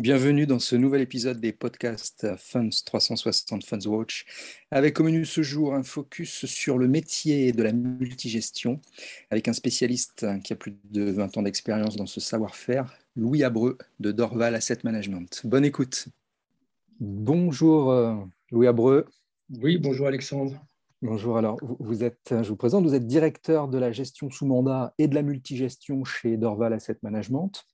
Bienvenue dans ce nouvel épisode des podcasts Funds 360 Funds Watch, avec au menu ce jour un focus sur le métier de la multigestion, avec un spécialiste qui a plus de 20 ans d'expérience dans ce savoir-faire, Louis Abreu de Dorval Asset Management. Bonne écoute. Bonjour euh, Louis Abreu. Oui, bonjour Alexandre. Bonjour, alors vous êtes, je vous présente, vous êtes directeur de la gestion sous mandat et de la multigestion chez Dorval Asset Management.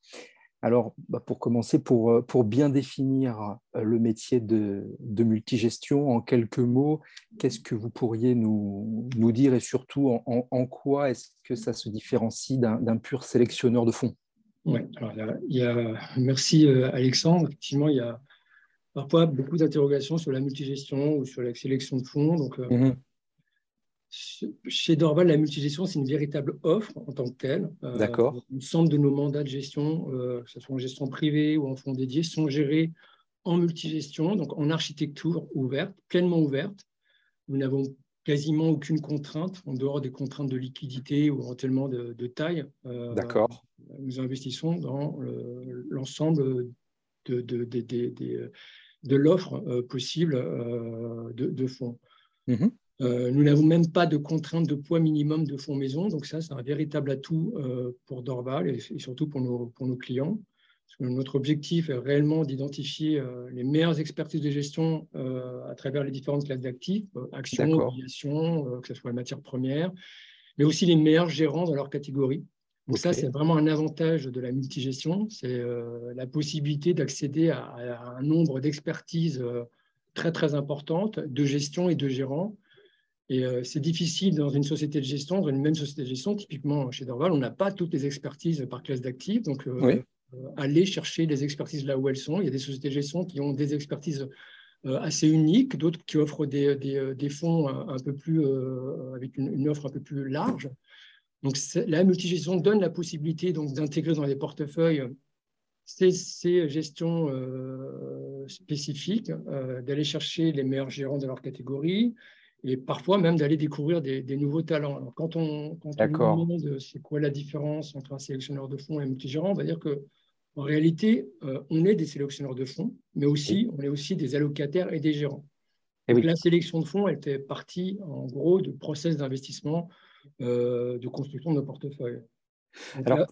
Alors, bah, pour commencer, pour, euh, pour, bien définir euh, le métier de, de multigestion, en quelques mots, qu'est-ce que vous pourriez nous, nous dire et surtout en, quoi est-ce que ça se différencie d'un pur sélectionneur de fonds? Oui, alors il y a, merci euh, Alexandre. Effectivement, il y a parfois beaucoup d'interrogations sur la multigestion ou sur la sélection de fonds. Donc, mmh chez Dorval, la multigestion, c'est une véritable offre en tant que telle. Euh, D'accord. L'ensemble de nos mandats de gestion, euh, que ce soit en gestion privée ou en fonds dédiés, sont gérés en multigestion, donc en architecture ouverte, pleinement ouverte. Nous n'avons quasiment aucune contrainte, en dehors des contraintes de liquidité ou éventuellement de, taille. Euh, D'accord. Nous investissons dans l'ensemble de, de, de l'offre possible de, fonds. Mmh euh, nous n'avons même pas de contrainte de poids minimum de fonds maison, donc ça, c'est un véritable atout euh, pour Dorval et, surtout pour nos, pour nos clients. notre objectif est réellement d'identifier euh, les meilleures expertises de gestion à travers les différentes classes d'actifs, actions, obligations, que ce soit matières premières, mais aussi les meilleurs gérants dans leur catégorie. Donc ça, c'est vraiment un avantage de la multigestion, c'est la possibilité d'accéder à, à, un nombre d'expertises très, très importantes de gestion et de gérants et euh, c'est difficile dans une société de gestion, dans une même société de gestion, typiquement chez Dorval, on n'a pas toutes les expertises par classe d'actifs. Donc, euh, euh, aller chercher les expertises là où elles sont. Il y a des sociétés de gestion qui ont des expertises assez uniques, d'autres qui offrent des, des, des, fonds un, peu plus, avec une, offre un peu plus large. Donc, la multigestion donne la possibilité d'intégrer dans les portefeuilles ces, ces gestions spécifiques, d'aller chercher les meilleurs gérants de leur catégorie, et parfois même d'aller découvrir des, nouveaux talents. Alors, quand on, quand on demande c'est quoi la différence entre un sélectionneur de fonds et un multigérant, on va dire que en réalité, euh, on est des sélectionneurs de fonds, mais aussi on est aussi des allocataires et des gérants. Et La sélection de fonds, elle fait partie, en gros, du process d'investissement, euh, de construction de nos portefeuilles. Alors,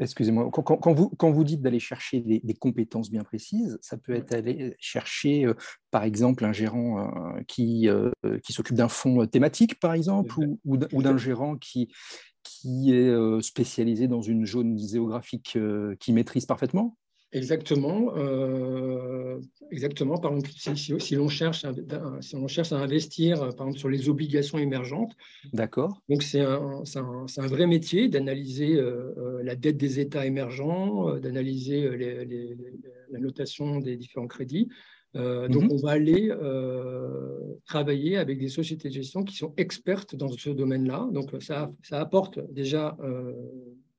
excusez-moi, quand, vous, quand vous dites d'aller chercher des, compétences bien précises, ça peut être aller chercher, euh, par exemple, un gérant euh, qui, euh, qui s'occupe d'un fonds thématique, par exemple, ou, d'un gérant qui, qui est spécialisé dans une zone géographique qu'il maîtrise parfaitement? Exactement. Euh, exactement. Par exemple, si, l'on cherche, si on cherche à investir, par exemple, sur les obligations émergentes. D'accord. Donc, c'est un, un, vrai métier d'analyser euh, euh, la dette des États émergents, d'analyser la notation des différents crédits. Donc, mhm. on va aller travailler avec des sociétés de gestion qui sont expertes dans ce domaine-là. Donc, ça, ça apporte déjà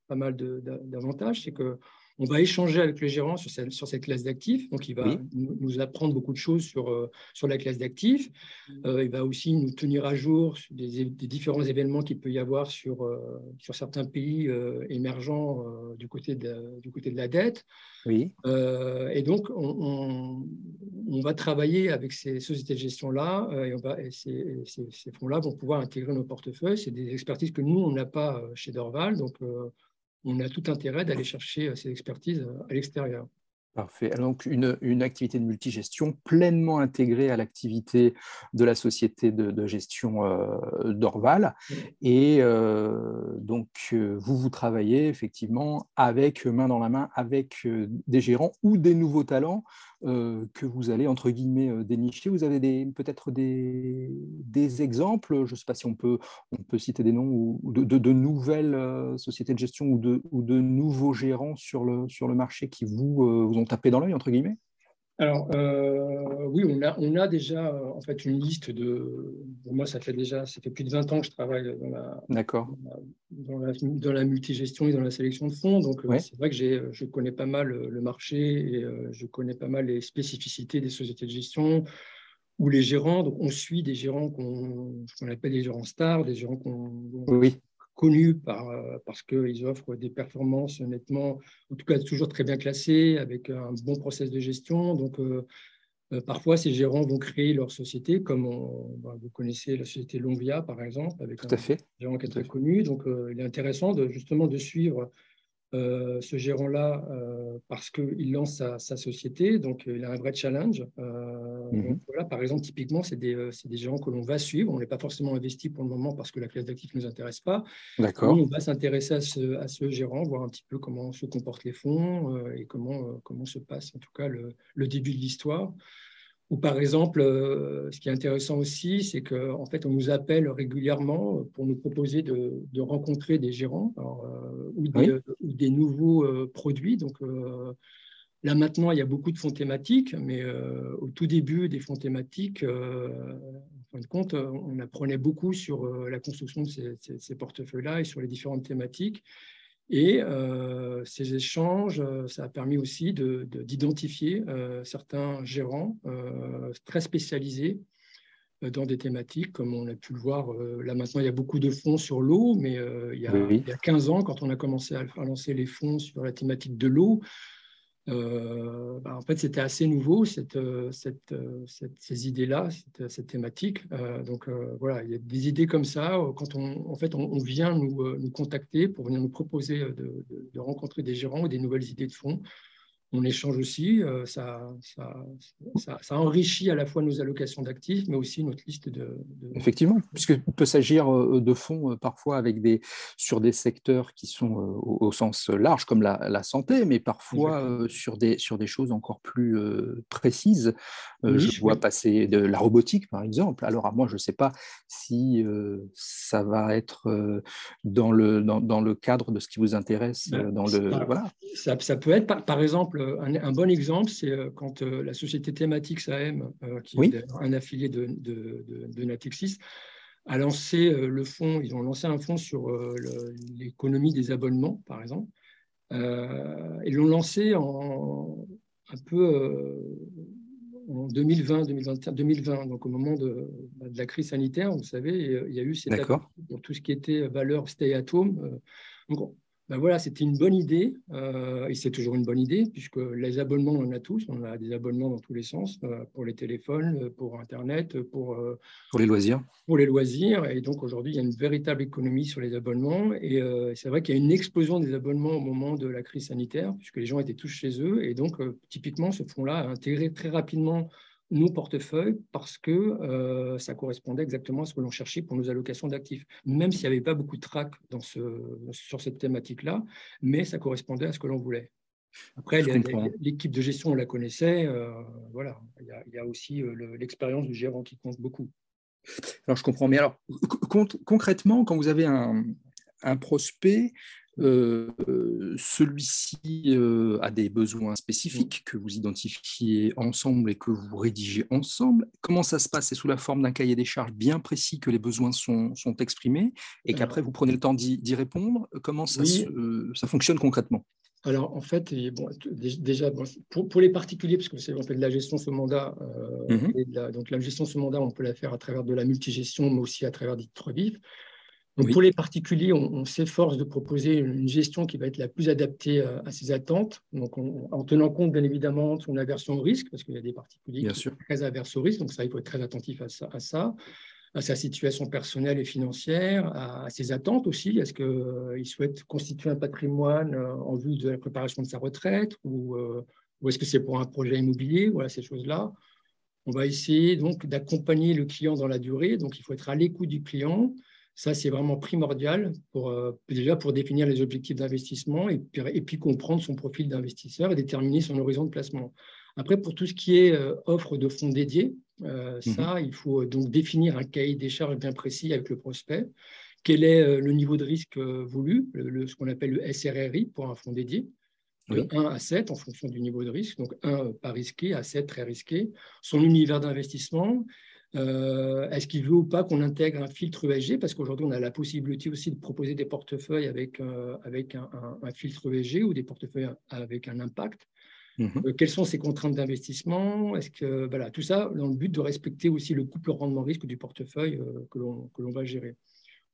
pas mal d'avantages. C'est que on va échanger avec le gérant sur cette, sur cette classe d'actifs. Donc, il va nous apprendre beaucoup de choses sur, euh, sur la classe d'actifs. Euh, il va aussi nous tenir à jour des, différents événements qu'il peut y avoir sur, euh, sur certains pays émergents du, côté de, du côté de la dette. Oui. et donc, on, on, va travailler avec ces sociétés de gestion-là et, on va, ces, ces fonds-là vont pouvoir intégrer nos portefeuilles. C'est des expertises que nous, on n'a pas chez Dorval. Donc, on a tout intérêt d'aller chercher euh, ces expertises euh, à l'extérieur. Parfait. Donc, une, une, activité de multigestion pleinement intégrée à l'activité de la société de, gestion euh, d'Orval. Et donc, vous, vous travaillez effectivement avec, main dans la main, avec des gérants ou des nouveaux talents euh, que vous allez, entre guillemets, euh, dénicher. Vous avez peut-être des, des, exemples, je ne sais pas si on peut, on peut citer des noms, ou de, de, nouvelles euh, sociétés de gestion ou de, ou de nouveaux gérants sur le, sur le marché qui vous, vous ont tapé dans l'œil, entre guillemets? Alors, euh, oui, on a, on a déjà euh, en fait une liste de. Pour moi, ça fait déjà ça fait plus de 20 ans que je travaille dans la, dans la, dans la multigestion et dans la sélection de fonds. Donc, euh, c'est vrai que je connais pas mal le marché et je connais pas mal les spécificités des sociétés de gestion ou les gérants. Donc, on suit des gérants qu'on appelle des gérants stars, des gérants qu'on oui connus par, parce qu'ils offrent des performances nettement, en tout cas toujours très bien classées, avec un bon process de gestion. Donc, parfois, ces gérants vont créer leur société, comme bah, vous connaissez la société Longvia, par exemple, avec un gérant qui est très connu. Donc, il est intéressant de, justement de suivre euh, ce gérant-là euh, parce qu'il lance sa, société, donc il a un vrai challenge. Euh, mhm. voilà, par exemple, typiquement, c'est des, des, gérants que l'on va suivre. On n'est pas forcément investi pour le moment parce que la classe d'actifs ne nous intéresse pas. D'accord. On va s'intéresser à ce, à ce, gérant, voir un petit peu comment se comportent les fonds et comment, comment se passe en tout cas le, le début de l'histoire. Ou par exemple, euh, ce qui est intéressant aussi, c'est qu'en fait, on nous appelle régulièrement pour nous proposer de, rencontrer des gérants euh, ou, des, nouveaux euh, produits. Donc là maintenant, il y a beaucoup de fonds thématiques, mais au tout début des fonds thématiques, en fin de compte, on apprenait beaucoup sur la construction de ces portefeuilles-là et sur les différentes thématiques. Et euh, ces échanges, euh, ça a permis aussi d'identifier euh, certains gérants très spécialisés dans des thématiques, comme on a pu le voir. là maintenant, il y a beaucoup de fonds sur l'eau, mais il, y a, il, y a, 15 ans, quand on a commencé à lancer les fonds sur la thématique de l'eau, bah, en fait, c'était assez nouveau, cette, euh, euh, cette, ces idées-là, cette, thématique. donc voilà, il y a des idées comme ça. Quand on, en fait, on, vient nous, nous, contacter pour venir nous proposer de, de, rencontrer des gérants ou des nouvelles idées de fonds, on échange aussi. Euh, ça, ça, enrichit à la fois nos allocations d'actifs, mais aussi notre liste de. Effectivement, puisqu'il peut s'agir euh, de fonds euh, parfois avec des, sur des secteurs qui sont au, sens large, comme la, santé, mais parfois sur des, sur des choses encore plus précises. je vois passer de la robotique, par exemple. Alors, à moi, je ne sais pas si ça va être dans, le, dans, le cadre de ce qui vous intéresse. Ben, dans le, voilà. ça, ça peut être, par, par exemple, un, bon exemple, c'est euh, quand euh, la société Thématix AM, euh, qui est un affilié de, de, Natixis, a lancé le fonds, ils ont lancé un fonds sur l'économie des abonnements, par exemple. ils l'ont lancé en, un peu en 2020, 2021, 2020, donc au moment de, bah, de, la crise sanitaire, vous savez, il y a eu cette pour tout ce qui était valeur stay at home. Donc, ben voilà, c'était une bonne idée, euh, et c'est toujours une bonne idée, puisque les abonnements, on en a tous, on a des abonnements dans tous les sens, euh, pour les téléphones, pour Internet, pour, euh, pour les loisirs. Pour les loisirs, et donc aujourd'hui, il y a une véritable économie sur les abonnements, et c'est vrai qu'il y a une explosion des abonnements au moment de la crise sanitaire, puisque les gens étaient tous chez eux, et donc typiquement, ce fonds-là a intégré très rapidement nos portefeuilles parce que euh, ça correspondait exactement à ce que l'on cherchait pour nos allocations d'actifs. Même s'il n'y avait pas beaucoup de trac dans ce, sur cette thématique-là, mais ça correspondait à ce que l'on voulait. Après, l'équipe de gestion, on la connaissait. Euh, voilà, il y, a, aussi euh, l'expérience du gérant qui compte beaucoup. Alors, je comprends. Mais alors, concrètement, quand vous avez un, un prospect, euh, celui-ci euh, a des besoins spécifiques que vous identifiez ensemble et que vous rédigez ensemble. Comment ça se passe? C'est sous la forme d'un cahier des charges bien précis que les besoins sont, sont exprimés et qu'après vous prenez le temps d'y répondre? Comment ça, ça fonctionne concrètement? Alors, en fait, bon, déjà, pour, les particuliers, parce que c'est en fait de la gestion sous mandat, euh, mmh donc la gestion sous mandat, on peut la faire à travers de la multigestion, mais aussi à travers des titres vifs. Pour les particuliers, on, s'efforce de proposer une gestion qui va être la plus adaptée à, ses attentes, donc en tenant compte bien évidemment de son aversion au risque, parce qu'il y a des particuliers qui sont très averses au risque, donc ça, il faut être très attentif à ça, à, sa situation personnelle et financière, à, ses attentes aussi, est-ce qu'il euh, souhaite constituer un patrimoine euh, en vue de la préparation de sa retraite, ou, euh, ou est-ce que c'est pour un projet immobilier, voilà ces choses-là. On va essayer donc d'accompagner le client dans la durée, donc il faut être à l'écoute du client, ça, c'est vraiment primordial pour, euh, déjà pour définir les objectifs d'investissement et, et, puis comprendre son profil d'investisseur et déterminer son horizon de placement. Après, pour tout ce qui est euh, offre de fonds dédiés, euh, mhm. ça, il faut donc définir un cahier des charges bien précis avec le prospect. Quel est le niveau de risque voulu, le, ce qu'on appelle le SRRI pour un fonds dédié? De 1 à 7 en fonction du niveau de risque. Donc 1 pas risqué, à 7 très risqué. Son univers d'investissement euh, est-ce qu'il veut ou pas qu'on intègre un filtre ESG Parce qu'aujourd'hui, on a la possibilité aussi de proposer des portefeuilles avec, euh, avec un, filtre ESG ou des portefeuilles avec un impact. Mhm. Euh, quelles sont ces contraintes d'investissement? Est-ce que voilà tout ça dans le but de respecter aussi le couple rendement risque du portefeuille que l'on va gérer.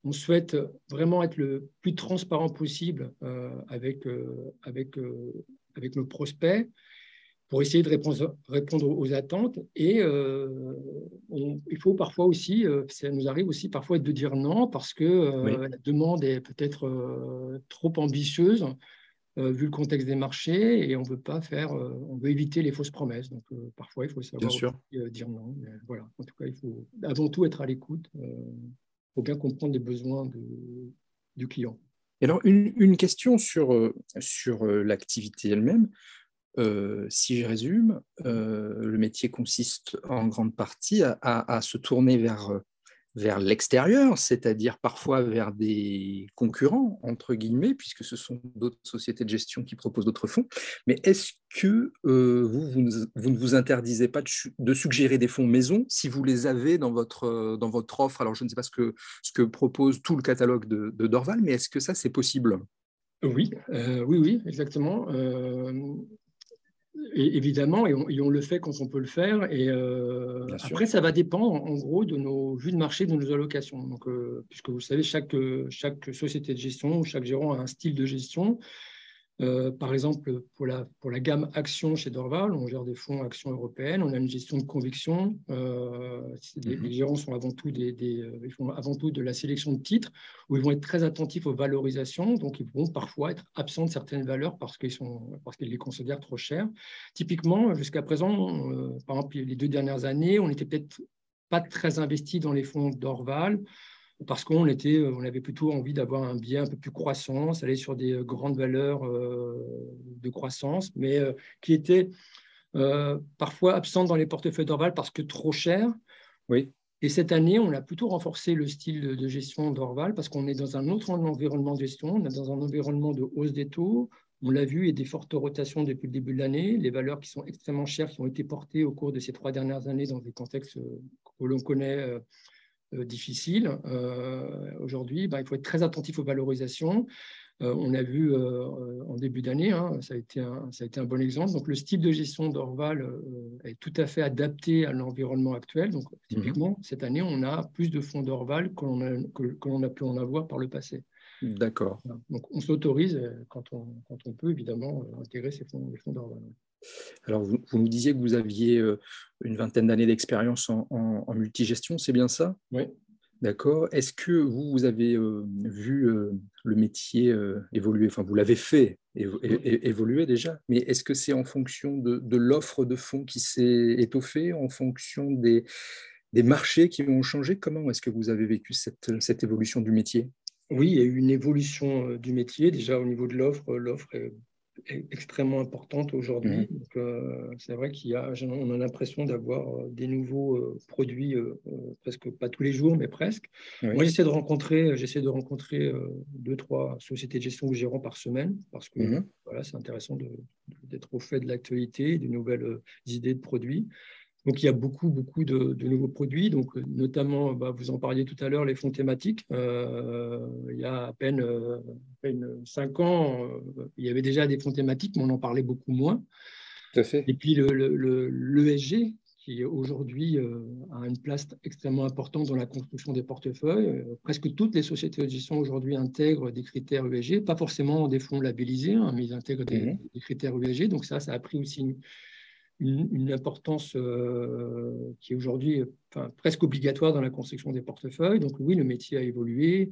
on souhaite vraiment être le plus transparent possible avec, avec, avec nos prospects pour essayer de répondre, répondre aux attentes. Et il faut parfois aussi, ça nous arrive aussi parfois de dire non parce que la demande est peut-être trop ambitieuse euh, vu le contexte des marchés et on veut pas faire, euh, on veut éviter les fausses promesses. Donc euh, parfois il faut savoir dire non. voilà, en tout cas il faut avant tout être à l'écoute. Il faut bien comprendre les besoins du client. Et alors une, question sur, sur l'activité elle-même. Si je résume, le métier consiste en grande partie à se tourner vers vers l'extérieur, c'est-à-dire parfois vers des concurrents, entre guillemets, puisque ce sont d'autres sociétés de gestion qui proposent d'autres fonds. Mais est-ce que euh, vous, ne vous interdisez pas de, suggérer des fonds maison si vous les avez dans votre, euh, offre? Alors, je ne sais pas ce que, propose tout le catalogue de, Dorval, mais est-ce que ça, c'est possible? Oui, euh, oui, oui, exactement évidemment, et on, le fait quand on peut le faire. Et euh, après, ça va dépendre en gros de nos vues de marché, de nos allocations. Donc, euh, puisque vous savez, chaque, chaque société de gestion ou chaque gérant a un style de gestion. Euh, par exemple, pour la, pour la gamme actions chez Dorval, on gère des fonds actions européennes, on a une gestion de conviction. Euh, les, mhm. gérants sont avant tout des, euh, ils font avant tout de la sélection de titres où ils vont être très attentifs aux valorisations, donc ils vont parfois être absents de certaines valeurs parce qu'ils sont parce qu'ils les considèrent trop chères. Typiquement, jusqu'à présent, par exemple, les deux dernières années, on n'était peut-être pas très investi dans les fonds Dorval parce qu'on était, on avait plutôt envie d'avoir un biais un peu plus croissance, aller sur des euh, grandes valeurs euh, de croissance, mais euh, qui étaient parfois absentes dans les portefeuilles d'Orval parce que trop cher. Oui. Et cette année, on a plutôt renforcé le style de gestion d'Orval parce qu'on est dans un autre environnement de gestion, on est dans un environnement de hausse des taux. On l'a vu, il y a des fortes rotations depuis le début de l'année. Les valeurs qui sont extrêmement chères, qui ont été portées au cours de ces trois dernières années dans des contextes que l'on connaît euh, difficile. Euh, aujourd'hui, bah, il faut être très attentif aux valorisations. Euh, on a vu en début d'année, hein, ça, a été un, ça a été un bon exemple. Donc, le style de gestion d'Orval est tout à fait adapté à l'environnement actuel. Donc, mhm. typiquement, cette année, on a plus de fonds d'Orval que l'on a, que, a, pu en avoir par le passé. D'accord. Donc, on s'autorise, quand on, quand on peut, évidemment, intégrer ces fonds, les fonds d'Orval. Alors, vous, nous disiez que vous aviez euh, une vingtaine d'années d'expérience en, multigestion, c'est bien ça? Oui. D'accord. Est-ce que vous, vous avez euh, vu euh, le métier évoluer? Enfin, vous l'avez fait évoluer déjà, mais est-ce que c'est en fonction de, l'offre de fonds qui s'est étoffée, en fonction des, marchés qui ont changé? Comment est-ce que vous avez vécu cette, cette évolution du métier? Oui, il y a eu une évolution du métier. Déjà au niveau de l'offre, l'offre est extrêmement importante aujourd'hui. Mmh. Euh, c'est vrai y a, on a l'impression d'avoir euh, des nouveaux euh, produits, presque pas tous les jours, mais presque. Moi, j'essaie de rencontrer, j'essaie de rencontrer deux, trois sociétés de gestion ou gérants par semaine, parce que mmh. voilà, c'est intéressant d'être au fait de l'actualité, des nouvelles idées de produits. Donc, il y a beaucoup, beaucoup de, nouveaux produits. Donc, notamment, bah, vous en parliez tout à l'heure, les fonds thématiques. Euh, il y a à peine, euh, cinq ans, euh, il y avait déjà des fonds thématiques, mais on en parlait beaucoup moins. Tout à fait. Et puis, l'ESG, qui aujourd'hui a une place extrêmement importante dans la construction des portefeuilles. presque toutes les sociétés de gestion aujourd'hui intègrent des critères ESG, pas forcément des fonds labellisés, hein, mais ils intègrent des, mmh des, critères ESG. Donc ça, ça a pris aussi une, une, importance euh, qui est aujourd'hui enfin, presque obligatoire dans la construction des portefeuilles. Donc oui, le métier a évolué.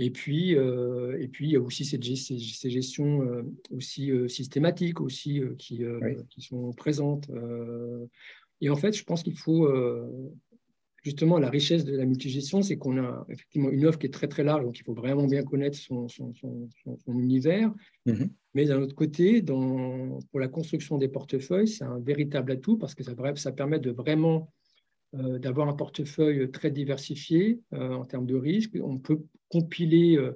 Et puis, euh, et puis il y a aussi ces, ces, gestions euh, aussi systématiques aussi, qui, qui, sont présentes. et en fait, je pense qu'il faut justement, la richesse de la multigestion, c'est qu'on a effectivement une offre qui est très très large, donc il faut vraiment bien connaître son, son, son, univers. Mhm. Mais d'un autre côté, dans, pour la construction des portefeuilles, c'est un véritable atout parce que ça, ça permet de vraiment euh, d'avoir un portefeuille très diversifié euh, en termes de risques. On peut compiler euh,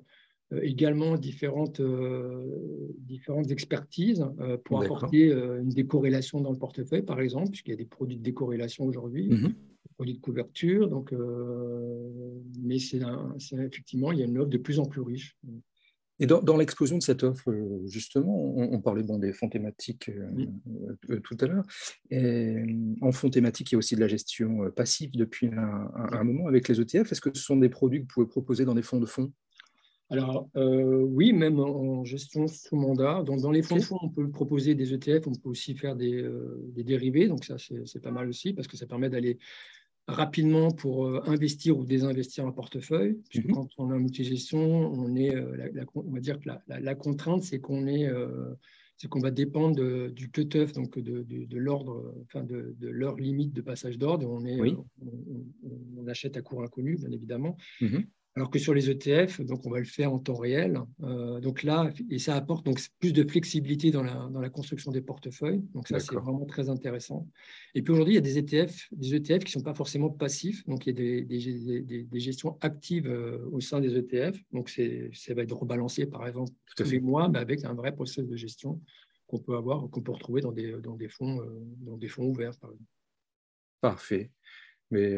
également différentes, différentes expertises pour apporter une décorrélation dans le portefeuille, par exemple, puisqu'il y a des produits de décorrélation aujourd'hui. Mhm produits de couverture. Donc, mais c'est effectivement, il y a une offre de plus en plus riche. Et dans, l'explosion de cette offre, justement, on, parlait bon, des fonds thématiques tout à l'heure. En fonds thématiques, il y a aussi de la gestion passive depuis un, un moment avec les ETF. Est-ce que ce sont des produits que vous pouvez proposer dans des fonds de fonds? Alors euh, oui, même en gestion sous mandat. Donc, dans les fonds de fonds, on peut proposer des ETF, on peut aussi faire des, euh, dérivés. Donc ça, c'est pas mal aussi parce que ça permet d'aller rapidement pour euh, investir ou désinvestir un portefeuille. Puisque mhm. quand on a un multigestion, on est, on va dire que la, contrainte, c'est qu'on est, c'est qu'on va dépendre du cut-off, donc de, l'ordre, enfin de, l'heure limite de passage d'ordre. On, est, on, achète à cours inconnu, bien évidemment. Mhm. Alors que sur les ETF, donc on va le faire en temps réel. Euh, donc là, et ça apporte donc plus de flexibilité dans la, dans la construction des portefeuilles. Donc ça, c'est vraiment très intéressant. Et puis aujourd'hui, il y a des ETF, des ETF qui ne sont pas forcément passifs. Donc il y a des, des, des, gestions actives euh, au sein des ETF. Donc ça va être rebalancé, par exemple, tous les mois, mais avec un vrai processus de gestion qu'on peut avoir, qu'on peut retrouver dans des, dans des, fonds, euh, dans des fonds ouverts, par exemple. Parfait. Mais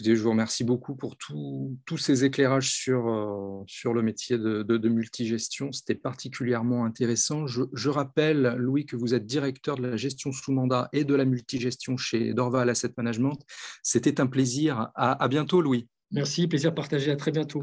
je vous remercie beaucoup pour tous ces éclairages sur, euh, le métier de, multigestion. C'était particulièrement intéressant. Je, rappelle, Louis, que vous êtes directeur de la gestion sous mandat et de la multigestion chez Dorval Asset Management. C'était un plaisir. À bientôt, Louis. Merci, plaisir partagé. À très bientôt.